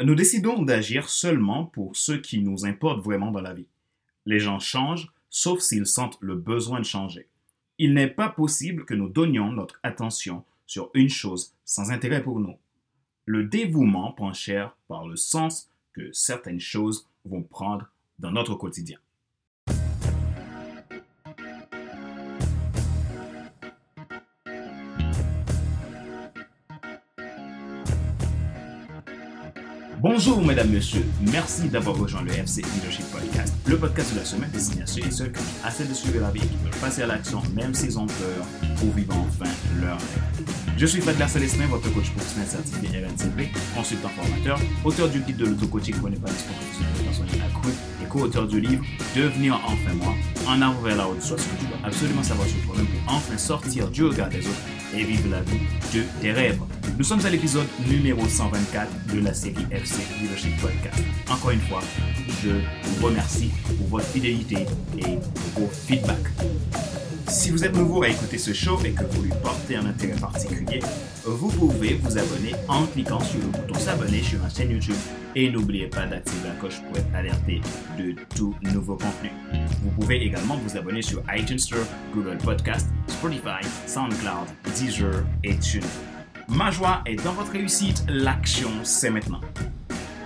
Nous décidons d'agir seulement pour ce qui nous importe vraiment dans la vie. Les gens changent, sauf s'ils sentent le besoin de changer. Il n'est pas possible que nous donnions notre attention sur une chose sans intérêt pour nous. Le dévouement prend cher par le sens que certaines choses vont prendre dans notre quotidien. Bonjour mesdames, messieurs, merci d'avoir rejoint le FC Leadership Podcast, le podcast de la semaine destiné à ceux et ceux qui ont assez de suivre la vie et qui veulent passer à l'action même s'ils ont peur pour vivre enfin leur rêve. Je suis Fadler Célestin, votre coach professionnel certifié RNCP, consultant formateur, auteur du guide de l'auto-coaching pour n'épanouissement personnel accru et co-auteur du livre Devenir enfin moi, en avant vers la haute soit ce que tu dois absolument savoir sur toi-même pour enfin sortir du regard des autres et vivre la vie de tes rêves. Nous sommes à l'épisode numéro 124 de la série FC Leadership Podcast. Encore une fois, je vous remercie pour votre fidélité et vos feedbacks. Si vous êtes nouveau à écouter ce show et que vous lui portez un intérêt particulier, vous pouvez vous abonner en cliquant sur le bouton s'abonner sur ma chaîne YouTube et n'oubliez pas d'activer la cloche pour être alerté de tout nouveau contenu. Vous pouvez également vous abonner sur iTunes Store, Google Podcast, Spotify, SoundCloud, Deezer et TuneIn. Ma joie est dans votre réussite, l'action c'est maintenant.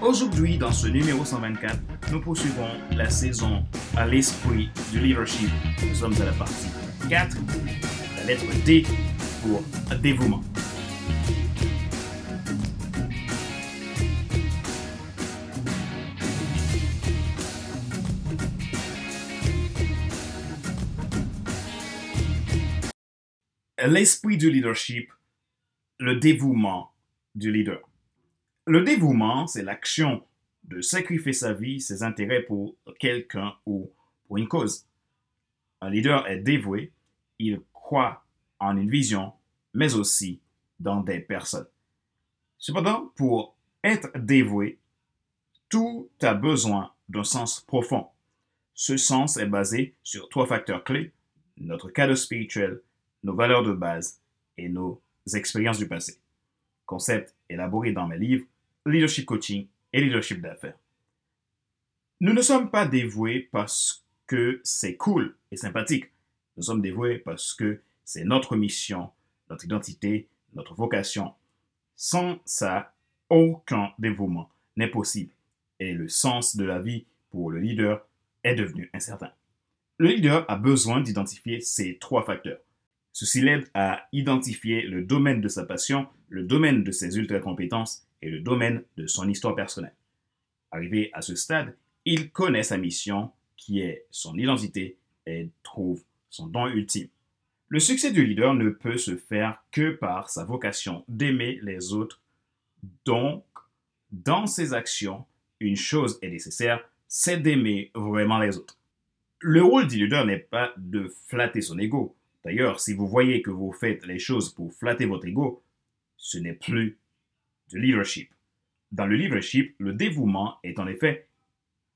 Aujourd'hui, dans ce numéro 124, nous poursuivons la saison à l'esprit du leadership. Nous sommes à la partie 4, la lettre D pour dévouement. L'esprit du leadership, le dévouement du leader. Le dévouement, c'est l'action de sacrifier sa vie, ses intérêts pour quelqu'un ou pour une cause. Un leader est dévoué, il croit en une vision, mais aussi dans des personnes. Cependant, pour être dévoué, tout a besoin d'un sens profond. Ce sens est basé sur trois facteurs clés, notre cadre spirituel, nos valeurs de base et nos expériences du passé. Concept élaboré dans mes livres Leadership Coaching et Leadership d'affaires. Nous ne sommes pas dévoués parce que c'est cool et sympathique. Nous sommes dévoués parce que c'est notre mission, notre identité, notre vocation. Sans ça, aucun dévouement n'est possible et le sens de la vie pour le leader est devenu incertain. Le leader a besoin d'identifier ces trois facteurs. Ceci l'aide à identifier le domaine de sa passion, le domaine de ses ultra-compétences et le domaine de son histoire personnelle. Arrivé à ce stade, il connaît sa mission, qui est son identité, et trouve son don ultime. Le succès du leader ne peut se faire que par sa vocation d'aimer les autres. Donc, dans ses actions, une chose est nécessaire, c'est d'aimer vraiment les autres. Le rôle du leader n'est pas de flatter son ego. D'ailleurs, si vous voyez que vous faites les choses pour flatter votre ego, ce n'est plus du leadership. Dans le leadership, le dévouement est en effet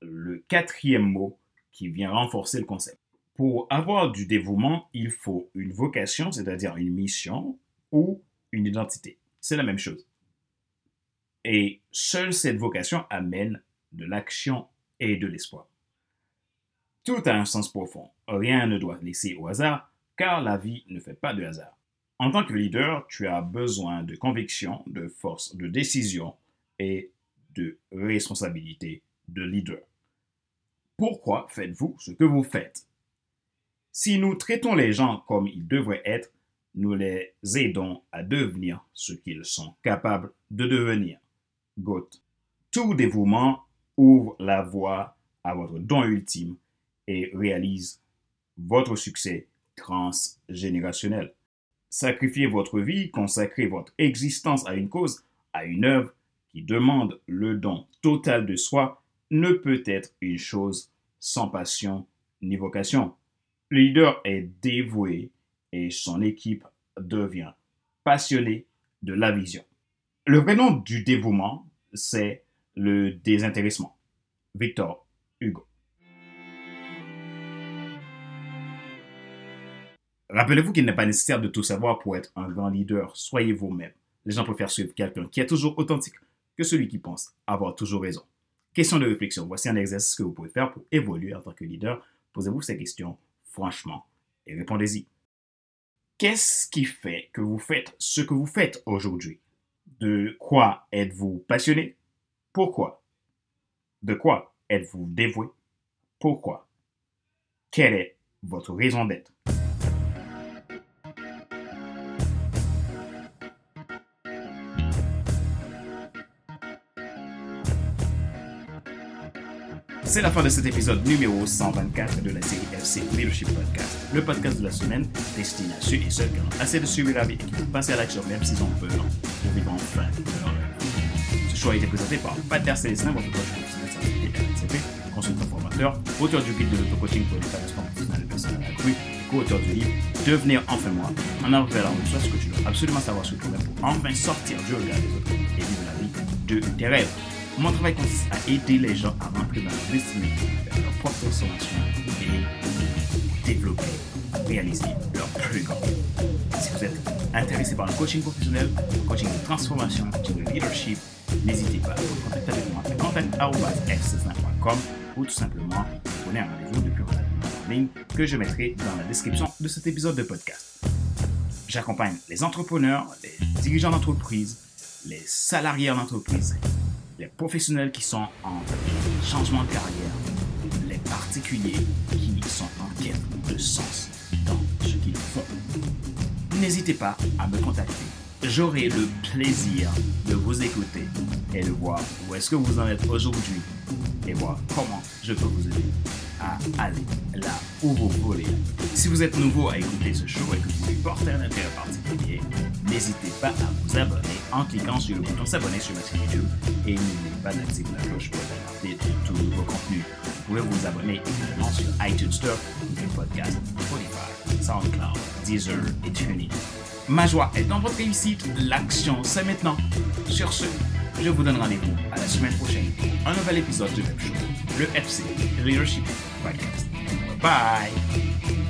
le quatrième mot qui vient renforcer le concept. Pour avoir du dévouement, il faut une vocation, c'est-à-dire une mission ou une identité. C'est la même chose. Et seule cette vocation amène de l'action et de l'espoir. Tout a un sens profond. Rien ne doit laisser au hasard, car la vie ne fait pas de hasard. En tant que leader, tu as besoin de conviction, de force de décision et de responsabilité de leader. Pourquoi faites-vous ce que vous faites? Si nous traitons les gens comme ils devraient être, nous les aidons à devenir ce qu'ils sont capables de devenir. Tout dévouement ouvre la voie à votre don ultime et réalise votre succès transgénérationnel. Sacrifier votre vie, consacrer votre existence à une cause, à une œuvre qui demande le don total de soi, ne peut être une chose sans passion ni vocation. Le leader est dévoué et son équipe devient passionnée de la vision. Le vrai nom du dévouement, c'est le désintéressement. Victor Hugo. Rappelez-vous qu'il n'est pas nécessaire de tout savoir pour être un grand leader. Soyez vous-même. Les gens préfèrent suivre quelqu'un qui est toujours authentique que celui qui pense avoir toujours raison. Question de réflexion. Voici un exercice que vous pouvez faire pour évoluer en tant que leader. Posez-vous ces questions franchement et répondez-y. Qu'est-ce qui fait que vous faites ce que vous faites aujourd'hui? De quoi êtes-vous passionné? Pourquoi? De quoi êtes-vous dévoué? Pourquoi? Quelle est votre raison d'être? C'est la fin de cet épisode numéro 124 de la série FC Leadership Podcast, le podcast de la semaine destiné à ceux et celles qui ont assez de suivre la vie et qui passer à l'action même s'ils ont peur pour vivre enfin leur rêve. Ce choix a été présenté par Pater Célestin, votre coach professionnel certifié RNCP, consultant formateur, auteur du guide de l'auto-coaching pour l'établissement professionnel de personnes accrues, co-auteur du livre Devenir enfin moi, en avant vers la ce que tu dois absolument savoir sur toi-même pour enfin sortir du regard des autres et vivre la vie de tes rêves. Mon travail consiste à aider les gens à dans leur destinée, leur propre transformation et développer, réaliser leur plus grand. Si vous êtes intéressé par le coaching professionnel, le coaching de transformation, le coaching de leadership, n'hésitez pas à vous contacter avec moi à contact.fc9.com ou tout simplement prenez un rendez-vous depuis votre en ligne que je mettrai dans la description de cet épisode de podcast. J'accompagne les entrepreneurs, les dirigeants d'entreprise, les salariés en entreprise, les professionnels qui sont en changement de carrière, les particuliers qui sont en quête de sens dans ce qu'ils font. N'hésitez pas à me contacter. J'aurai le plaisir de vous écouter et de voir où est-ce que vous en êtes aujourd'hui et voir comment je peux vous aider à aller là où vous voulez. Si vous êtes nouveau à écouter ce show et que vous portez un intérêt particulier, n'hésitez pas à vous abonner en cliquant sur le bouton s'abonner sur ma chaîne YouTube et n'oubliez pas d'activer la cloche pour alerté de tous vos contenus. Vous pouvez vous abonner évidemment sur iTunes Store, Google Podcast, Spotify, SoundCloud, Deezer et TuneIn. Ma joie est dans votre réussite, l'action c'est maintenant. Sur ce, je vous donne rendez-vous à la semaine prochaine pour un nouvel épisode de Web Show, le FC Leadership Podcast. Bye!